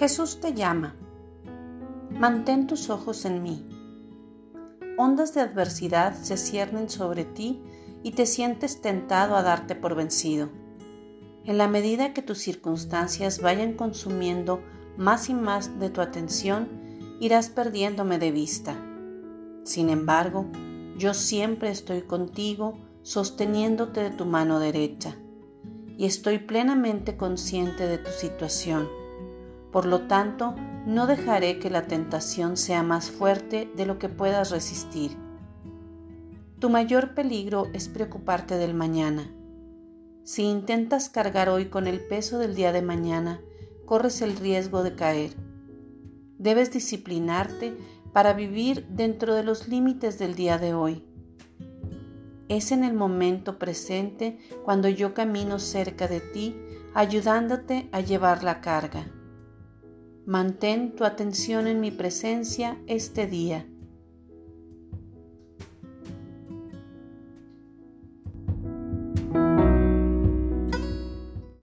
Jesús te llama. Mantén tus ojos en mí. Ondas de adversidad se ciernen sobre ti y te sientes tentado a darte por vencido. En la medida que tus circunstancias vayan consumiendo más y más de tu atención, irás perdiéndome de vista. Sin embargo, yo siempre estoy contigo, sosteniéndote de tu mano derecha, y estoy plenamente consciente de tu situación. Por lo tanto, no dejaré que la tentación sea más fuerte de lo que puedas resistir. Tu mayor peligro es preocuparte del mañana. Si intentas cargar hoy con el peso del día de mañana, corres el riesgo de caer. Debes disciplinarte para vivir dentro de los límites del día de hoy. Es en el momento presente cuando yo camino cerca de ti, ayudándote a llevar la carga. Mantén tu atención en mi presencia este día